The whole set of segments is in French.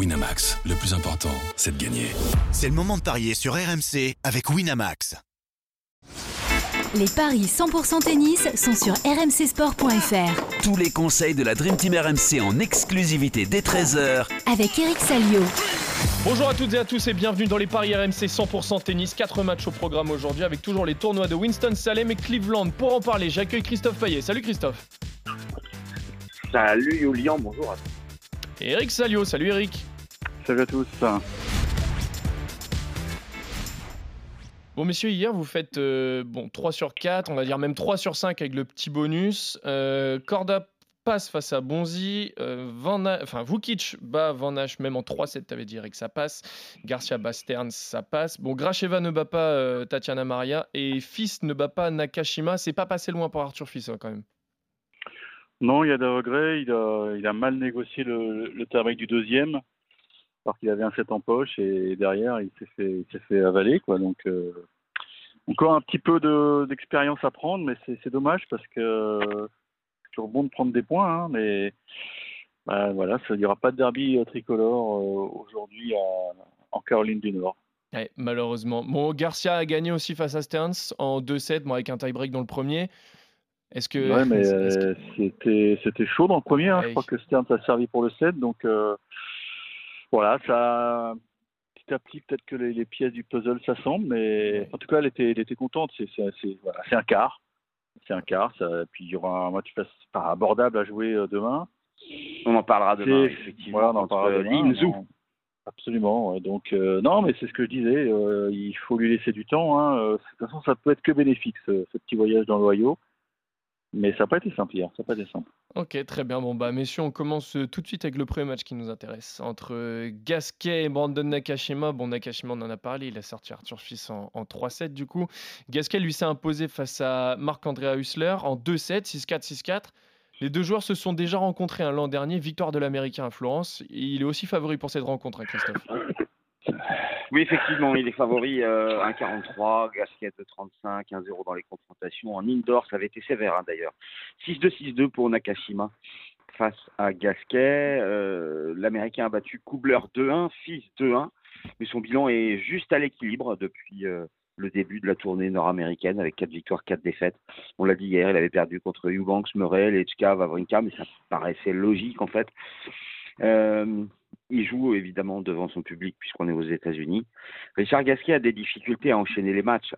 Winamax, le plus important, c'est de gagner. C'est le moment de parier sur RMC avec Winamax. Les paris 100% tennis sont sur rmcsport.fr. Tous les conseils de la Dream Team RMC en exclusivité dès 13h avec Eric Salio. Bonjour à toutes et à tous et bienvenue dans les paris RMC 100% tennis. 4 matchs au programme aujourd'hui avec toujours les tournois de Winston-Salem et Cleveland. Pour en parler, j'accueille Christophe Payet. Salut Christophe. Salut Julian, bonjour à tous. Et Eric Salio. Salut Eric. Salut à tous. Bon, messieurs, hier, vous faites euh, bon, 3 sur 4, on va dire même 3 sur 5 avec le petit bonus. Euh, Corda passe face à Bonzi. Euh, Van enfin, Vukic bat Van Hache même en 3-7, t'avais dit que ça passe. Garcia Bastern, ça passe. Bon, Gracheva ne bat pas Tatiana Maria. Et Fils ne bat pas Nakashima. C'est pas passé loin pour Arthur Fils, hein, quand même. Non, il y a des regrets. Il a, il a mal négocié le, le travail du deuxième alors qu'il avait un set en poche et derrière il s'est fait, il fait avaler quoi. Donc euh, encore un petit peu d'expérience à prendre, mais c'est dommage parce que c'est toujours bon de prendre des points, hein, mais bah, voilà, il n'y aura pas de derby euh, tricolore euh, aujourd'hui en Caroline du Nord. malheureusement. Bon, Garcia a gagné aussi face à Stearns en 2-7, bon, avec un tie-break dans le premier. Est-ce que. Ouais, mais c'était, c'était chaud dans le premier. Hein. Je crois que Stearns a servi pour le 7, donc voilà, ça petit à petit peut-être que les, pièces du puzzle s'assemblent, mais en tout cas elle était, elle était contente. C'est voilà, un quart, c'est un quart. Ça, puis il y aura un match pas abordable à jouer euh, demain. On en parlera demain, effectivement. Voilà, on en parlera demain. Absolument. Donc euh, non, mais c'est ce que je disais. Euh, il faut lui laisser du temps. Hein. De toute façon, ça peut être que bénéfique ce, ce petit voyage dans l'Ohio. Mais ça n'a pas été simple hier, ça n'a pas été simple. Ok, très bien. Bon, bah, messieurs, on commence euh, tout de suite avec le premier match qui nous intéresse. Entre euh, Gasquet et Brandon Nakashima. Bon, Nakashima, on en a parlé, il a sorti Arthur Fils en, 3-7 du coup. Gasquet, lui, s'est imposé face à Marc-Andrea Hussler en 2-7, 6-4, 6-4. Les deux joueurs se sont déjà rencontrés l'an dernier, victoire de l'Américain à Florence. Il est aussi favori pour cette rencontre, hein, Christophe. Oui, effectivement, il est favori euh, 1,43, Gasquet de 35, 1-0 dans les confrontations. En indoor, ça avait été sévère hein, d'ailleurs. 6-2, 6-2 pour Nakashima face à Gasquet. Euh, L'Américain a battu Kubler 2-1, Fils 2-1, mais son bilan est juste à l'équilibre depuis euh, le début de la tournée nord-américaine avec 4 victoires, 4 défaites. On l'a dit hier, il avait perdu contre Eubanks, Murray, Lechka, Vavrinka, mais ça paraissait logique en fait. Euh, il joue évidemment devant son public puisqu'on est aux États-Unis. Richard Gasquet a des difficultés à enchaîner les matchs.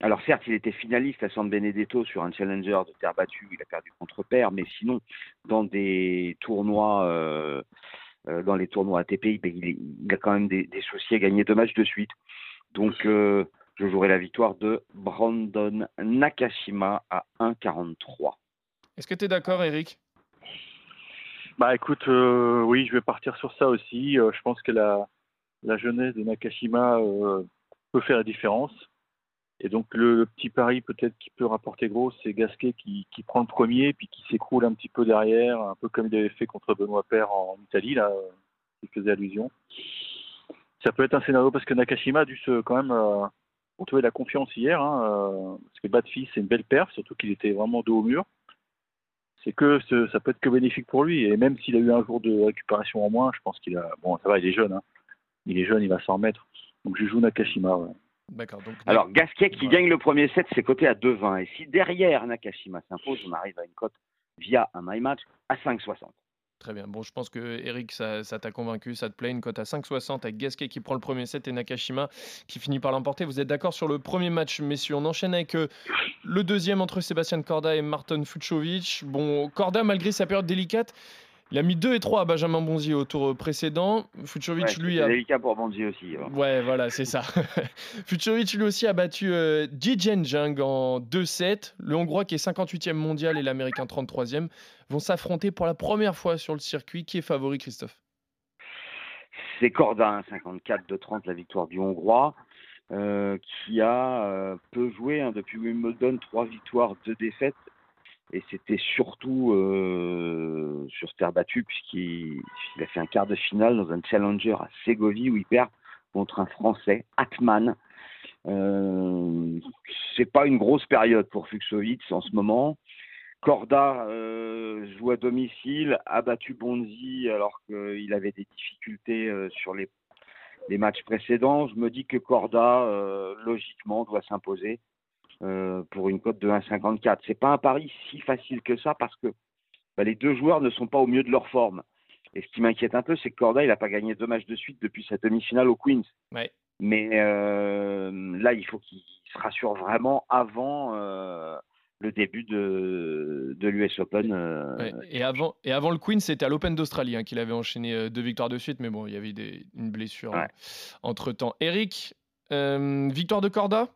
Alors certes, il était finaliste à San Benedetto sur un challenger de terre battue, il a perdu contre Père, mais sinon, dans des tournois, euh, euh, dans les tournois ATP, il, il, a quand même des, soucis à gagner deux matchs de suite. Donc, je jouerai la victoire de Brandon Nakashima à 1,43. Est-ce que tu es d'accord, Eric? Bah écoute, euh, oui, je vais partir sur ça aussi. Euh, je pense que la, la jeunesse de Nakashima euh, peut faire la différence. Et donc le, petit pari peut-être qui peut rapporter gros, c'est Gasquet qui, qui, prend le premier, puis qui s'écroule un petit peu derrière, un peu comme il avait fait contre Benoît Père en, Italie, là, il faisait allusion. Ça peut être un scénario parce que Nakashima a dû se, quand même retrouver la confiance hier, hein, parce que Badfi c'est une belle perf, surtout qu'il était vraiment dos au mur c'est que ça peut être que bénéfique pour lui. Et même s'il a eu un jour de récupération en moins, je pense qu'il a. Bon, ça va, il est jeune. Hein. Il est jeune, il va s'en remettre. Donc je joue Nakashima. D'accord. Alors Gasquet qui gagne le premier set, c'est coté à 2,20. Et si derrière Nakashima s'impose, on arrive à une cote via un my match à 5,60. Très bien. Bon, je pense que Eric, ça, t'a convaincu, ça te plaît. Une cote à 5,60 avec Gasquet qui prend le premier set et Nakashima qui finit par l'emporter. Vous êtes d'accord sur le premier match, messieurs? On enchaîne avec euh, le deuxième entre Sébastien Korda et Martin Fucovic. Bon, Korda, malgré sa période délicate, il a mis 2 et 3 à Benjamin Bonzi au tour précédent. Fucovic, lui, a. délicat pour Bonzi aussi. Hein. Ouais, voilà, c'est ça. Fucovic, lui aussi, a battu euh, Jing en 2-7. Le Hongrois, qui est 58e mondial, et l'Américain 33e, vont s'affronter pour la première fois sur le circuit. Qui est favori, Christophe? C'est Corda, 54 de 30, la victoire du Hongrois. Euh, qui a euh, peu joué hein, depuis Wimbledon, trois victoires, deux défaites et c'était surtout euh, sur terre battue puisqu'il a fait un quart de finale dans un challenger à Ségovie où il perd contre un Français, Atman. Euh, c'est pas une grosse période pour Fuxovic en ce moment. Corda euh, joue à domicile, a battu Bonzi alors qu'il avait des difficultés euh, sur les, matchs précédents. Je me dis que Corda, logiquement, doit s'imposer euh, pour une cote de 1,54. C'est pas un pari si facile que ça parce que bah, les deux joueurs ne sont pas au mieux de leur forme. Et ce qui m'inquiète un peu, c'est que Corda, il n'a pas gagné deux matchs de suite depuis sa demi-finale au Queens. Ouais. Mais euh, là, il faut qu'il se rassure vraiment avant euh, le début de, de l'US Open. euh, Ouais, Et, avant, et avant le Queen, c'était à l'Open d'Australie hein, qu'il avait enchaîné deux victoires de suite, mais bon, il y avait des, une blessure Ouais. entre temps. Eric, victoire de Corda?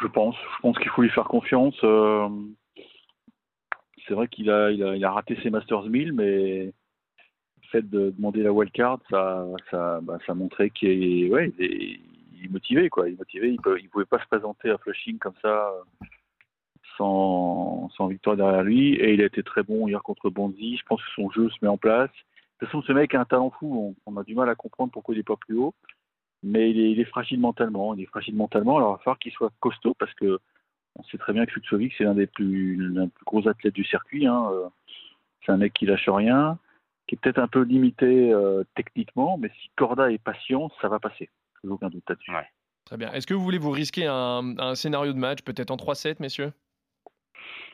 Je pense. Je pense qu'il faut lui faire confiance. euh, c'est vrai qu'il a, il a, raté ses Masters 1000, mais le fait de demander la wildcard, ça, ça, bah, ça montrait qu'il est, ouais, il est, motivé. Quoi. Il est motivé. Il ne pouvait pas se présenter à Flushing comme ça sans, sans victoire derrière lui. Et il a été très bon hier contre Bonzi. Je pense que son jeu se met en place. De toute façon, ce mec a un talent fou. On, on a du mal à comprendre pourquoi il n'est pas plus haut. Mais il est, il est fragile mentalement. Il est fragile mentalement. Alors, il va falloir qu'il soit costaud parce que on sait très bien que Fuxovic, c'est l'un des plus, l'un des plus gros athlètes du circuit. hein. C'est un mec qui lâche rien, qui est peut-être un peu limité euh, techniquement, mais si Corda est patient, ça va passer. J'ai aucun doute là-dessus. Ouais. Très bien. Est-ce que vous voulez vous risquer un, un scénario de match, peut-être en 3-7, messieurs?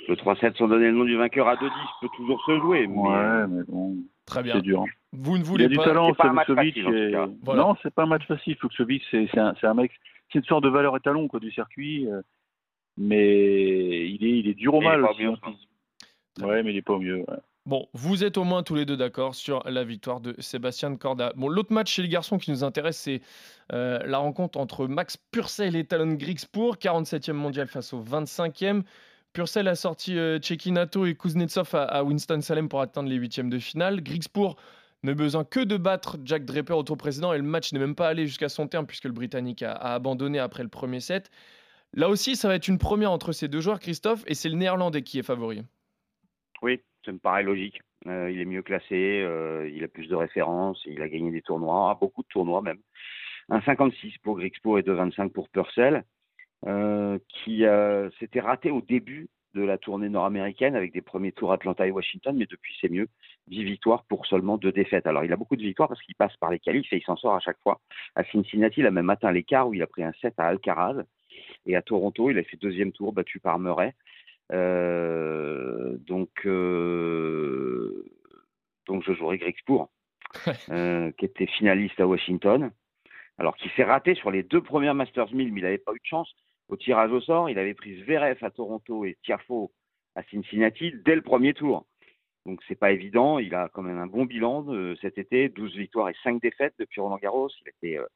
Le 3-7 sans donner le nom du vainqueur à 2-10 peut toujours se jouer. Mais, Ouais, mais bon, Très bien. c'est dur. Vous ne Il voulez a du pas. talent, c'est pas un match Fuxovic. et-. Voilà. Non, c'est pas un match facile. Fuxovic, c'est un, mec, c'est une sorte de valeur étalon quoi, du circuit, euh, mais il est, il est dur au Il est mal pas aussi. au mieux, hein. Ouais, mais il est pas au mieux. ouais. Bon, vous êtes au moins tous les deux d'accord sur la victoire de Sébastien Corda. Bon, l'autre match chez les garçons qui nous intéresse, c'est euh, la rencontre entre Max Purcell et Talon Grigspur, 47e mondial face au 25e. Purcell a sorti euh, Cekinato et Kuznetsov à, Winston-Salem pour atteindre les huitièmes de finale. Grigspur n'a besoin que de battre Jack Draper au tour précédent et le match n'est même pas allé jusqu'à son terme puisque le Britannique a, abandonné après le premier set. Là aussi, ça va être une première entre ces deux joueurs, Christophe, et c'est le Néerlandais qui est favori. Oui, ça me paraît logique. Euh, il est mieux classé, euh, il a plus de références, il a gagné des tournois, beaucoup de tournois même. Un 56 pour Grixpo et 2,25 pour Purcell, qui euh, s'était raté au début de la tournée nord-américaine avec des premiers tours Atlanta et Washington, mais depuis c'est mieux. 10 victoires pour seulement deux défaites. Alors il a beaucoup de victoires parce qu'il passe par les qualifs et il s'en sort à chaque fois. À Cincinnati, il a même atteint l'écart où il a pris un 7 à Alcaraz. Et à Toronto, il a fait deuxième tour battu par Murray. Euh, donc, euh, donc je jouerai Grigspur, euh, qui était finaliste à Washington. Alors qui s'est raté sur les deux premières Masters 1000, mais il n'avait pas eu de chance au tirage au sort. Il avait pris Zverev à Toronto et Tiafo à Cincinnati dès le premier tour. Donc c'est pas évident. Il a quand même un bon bilan de cet été, 12 victoires et 5 défaites depuis Roland Garros. Il était euh,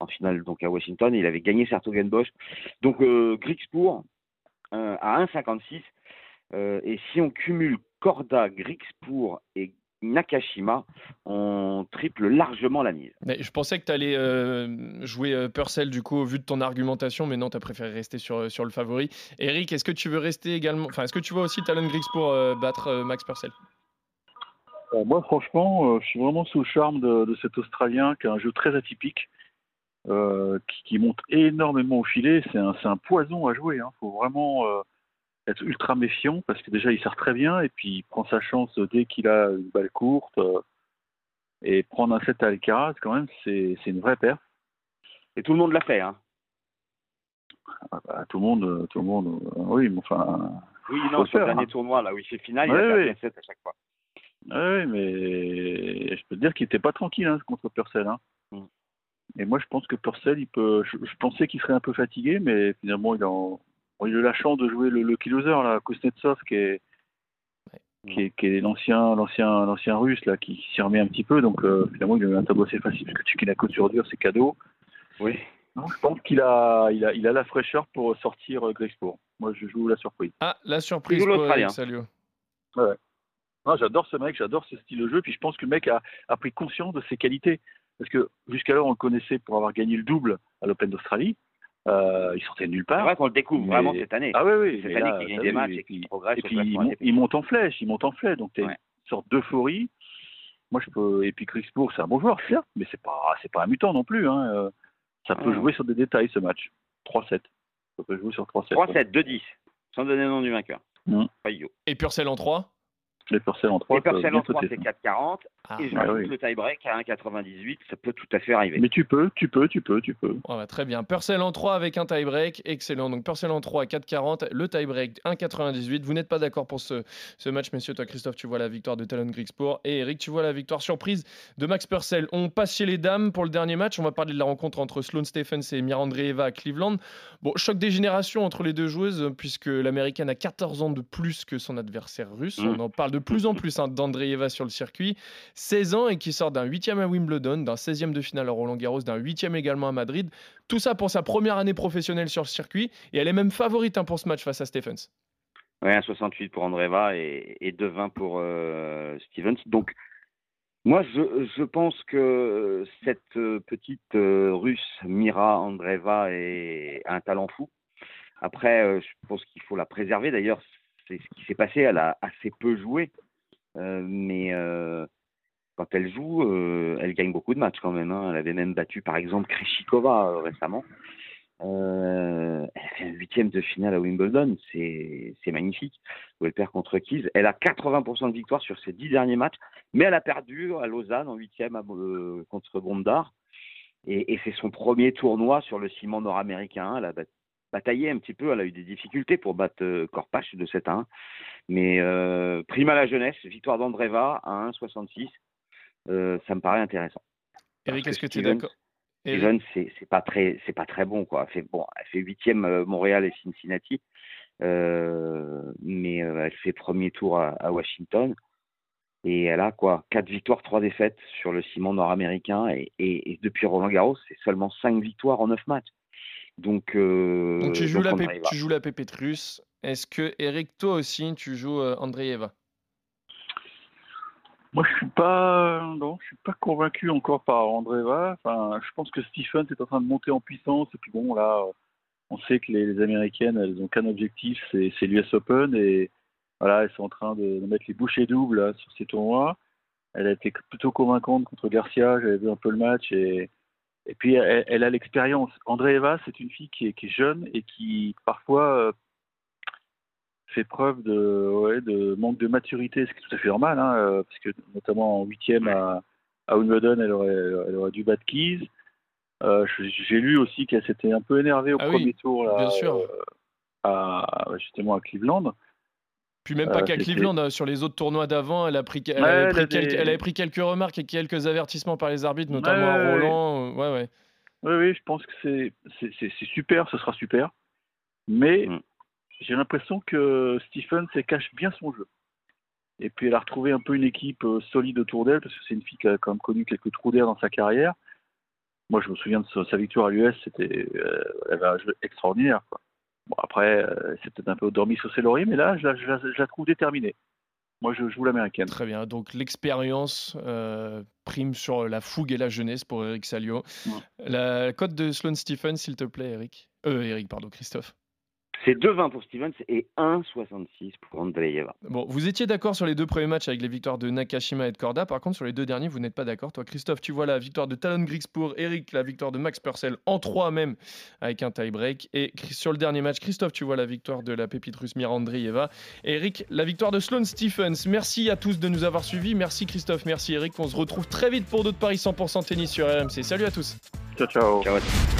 en finale donc à Washington. Il avait gagné Sertogenbosch. Donc euh, euh, à 1,56. Euh, et si on cumule Corda, Grigspur et Nakashima, on triple largement la mise. Mais je pensais que tu allais euh, jouer euh, Purcell du coup au vu de ton argumentation, mais non, tu as préféré rester sur, euh, sur le favori. Eric, est-ce que tu veux rester également Enfin, est-ce que tu vois aussi Talon Griggs pour euh, battre euh, Max Purcell? Euh, moi, franchement, euh, je suis vraiment sous le charme de, de cet Australien qui a un jeu très atypique, euh, qui, qui monte énormément au filet. C'est un, poison à jouer. Il faut vraiment euh, être ultra méfiant parce que déjà, il sert très bien et puis il prend sa chance dès qu'il a une balle courte. euh, et prendre un set à Alcaraz, quand même, c'est c'est une vraie paire. Et tout le monde l'a fait. Hein. Ah bah, tout le monde, euh, tout le monde, euh, oui, mais enfin, Oui, non, sur le dernier hein. tournoi, là où il fait finale, Ouais, il a fait un 7 à chaque fois. Oui, mais je peux te dire qu'il n'était pas tranquille hein, contre Purcell. Hein. Mm. Et moi, je pense que Purcell, il peut. Je, je pensais qu'il serait un peu fatigué, mais finalement, il a, bon, il a eu la chance de jouer le Lucky Loser, là, Kuznetsov, qui est, qui est, qui est l'ancien, l'ancien, l'ancien russe, là, qui s'y remet un petit peu. Donc, euh, finalement, il a eu un tableau assez facile, parce que tu la côte sur dur, c'est cadeau. Oui. Non, je pense qu'il a, il a, il a la fraîcheur pour sortir euh. Moi, je joue la surprise. Ah, la surprise pour l'Australien. Eric Salio. Non, j'adore ce mec, j'adore ce style de jeu, puis je pense que le mec a, a pris conscience de ses qualités. Parce que jusqu'alors, on le connaissait pour avoir gagné le double à l'Open d'Australie. Euh, il sortait de nulle C'est part. vrai qu'on le découvre Mais- vraiment cette année. Ah oui, oui. C'est cette année là, qu'il gagne des matchs et qu'il progresse et puis il, classement mon- ATP. il monte en flèche, il monte en flèche. Donc, tu Ouais. une sorte d'euphorie. Moi, je peux. Et puis, Grixbourg, c'est un bon joueur, certes, mais c'est pas, c'est pas un mutant non plus. Hein. Euh, Ça peut Ah. jouer sur des détails, ce match. 3-7. Ça peut jouer sur 3-7. 3-7, 2-10, sans donner le nom du vainqueur. Mm. Fayot. Et Purcell en 3 Les Purcell en 3. Et Purcell en 3, c'est 4,40. Ah, et je ah oui. le tie-break à 1,98. Ça peut tout à fait arriver. Mais tu peux, tu peux, tu peux, tu peux. Bah, très bien. Purcell en 3 avec un tie-break. Excellent. Donc Purcell en 3 à 4,40. Le tie-break 1,98. Vous n'êtes pas d'accord pour ce, ce match, messieurs. Toi, Christophe, tu vois la victoire de Talon Grigsport. Et Eric, tu vois la victoire surprise de Max Purcell. On passe chez les dames pour le dernier match. On va parler de la rencontre entre Sloane Stephens et Mirandreeva à Cleveland. Bon, choc des générations entre les deux joueuses, puisque l'américaine a 14 ans de plus que son adversaire russe. Mm. On en parle de plus en plus hein, d'Andreeva sur le circuit. 16 ans et qui sort d'un 8e à Wimbledon, d'un 16e de finale à Roland Garros, d'un 8e également à Madrid. Tout ça pour sa première année professionnelle sur le circuit. Et elle est même favorite hein, pour ce match face à Stephens. Ouais, 1,68 pour Andreva et, et 2,20 pour euh, Stevens. Donc, moi, je, pense que cette euh, petite euh, russe, Mira Andreva, est, un talent fou. Après, euh, je pense qu'il faut la préserver. D'ailleurs, c'est ce qui s'est passé. Elle a assez peu joué. Euh, mais euh, quand elle joue, euh, elle gagne beaucoup de matchs quand même. hein. Elle avait même battu, par exemple, Kreshikova récemment. Elle fait un huitième de finale à Wimbledon, c'est magnifique. Où elle perd contre Keys. Elle a 80% de victoire sur ses dix derniers matchs, mais elle a perdu à Lausanne en huitième contre Bondar. Et, et c'est son premier tournoi sur le ciment nord-américain. Elle a bat- bataillé un petit peu, elle a eu des difficultés pour battre euh, Korpach de 7 à 1. Mais euh, prime à la jeunesse, victoire d'Andreva à 1,66, euh, ça me paraît intéressant. Eric, est-ce que tu es d'accord? Steven, c'est pas très, c'est pas très bon quoi. Elle fait bon, elle fait huitième euh, Montréal et Cincinnati, euh, mais elle fait premier tour à, à Washington et elle a quoi, quatre victoires, trois défaites sur le ciment nord-américain et, et- et depuis Roland Garros, c'est seulement cinq victoires en neuf matchs. Donc, euh, Donc tu joues, donc la tu joues la pépite russe. Est-ce que, Eric, toi aussi, tu joues euh, Andreeva Moi, je suis pas, non, je suis pas convaincu encore par Andreva. Enfin, je pense que Stephens est en train de monter en puissance. Et puis bon, là, on sait que les, les Américaines, elles ont qu'un objectif, c'est c'est l'US Open. Et voilà, elles sont en train de, de mettre les bouchées doubles là, sur ces tournois. Elle a été plutôt convaincante contre Garcia. J'avais vu un peu le match et et puis elle, elle a l'expérience. Andreeva, c'est une fille qui est, qui est jeune et qui parfois euh, fait preuve de, ouais, de manque de maturité, ce qui est tout à fait normal, hein, euh, parce que notamment en huitième à, à Wimbledon, elle aurait, elle aurait dû battre Keys. Euh, J'ai lu aussi qu'elle s'était un peu énervée au Ah oui, premier tour là, bien sûr. euh, à, justement à Cleveland. Puis même pas Euh, qu'à Cleveland, euh, sur les autres tournois d'avant, elle, a pris, elle, avait pris quelques, des- elle avait pris quelques remarques et quelques avertissements par les arbitres, notamment à Roland. euh, Ouais, ouais. Oui, oui, je pense que c'est super, ce sera super. Mais Mm. j'ai l'impression que Stephen cache bien son jeu. Et puis elle a retrouvé un peu une équipe euh, solide autour d'elle, parce que c'est une fille qui a quand même connu quelques trous d'air dans sa carrière. Moi, je me souviens de sa, sa victoire à l'US, c'était, euh, elle avait un jeu extraordinaire. quoi. Bon, après, euh, c'est peut-être un peu dormi sur ses lauriers, mais là, je la, je la- je la trouve déterminée. Moi, je joue l'américaine. Très bien. Donc l'expérience euh, prime sur la fougue et la jeunesse pour Eric Salio. Ouais. La cote de Sloane Stephens, s'il te plaît, Eric. Euh, Eric, pardon, Christophe. C'est 2,20 pour Stevens et 1,66 pour Andreeva. Bon, vous étiez d'accord sur les deux premiers matchs avec les victoires de Nakashima et de Korda. Par contre, sur les deux derniers, vous n'êtes pas d'accord. Toi, Christophe, tu vois la victoire de Talon Grigspor, Eric, la victoire de Max Purcell en 3 même avec un tie-break. Et sur le dernier match, Christophe, tu vois la victoire de la pépite russe Mirandrieva. Et Eric, la victoire de Sloane Stephens. Merci à tous de nous avoir suivis. Merci Christophe, merci Eric. On se retrouve très vite pour d'autres paris 100% tennis sur RMC. Salut à tous. Ciao, ciao. Ciao.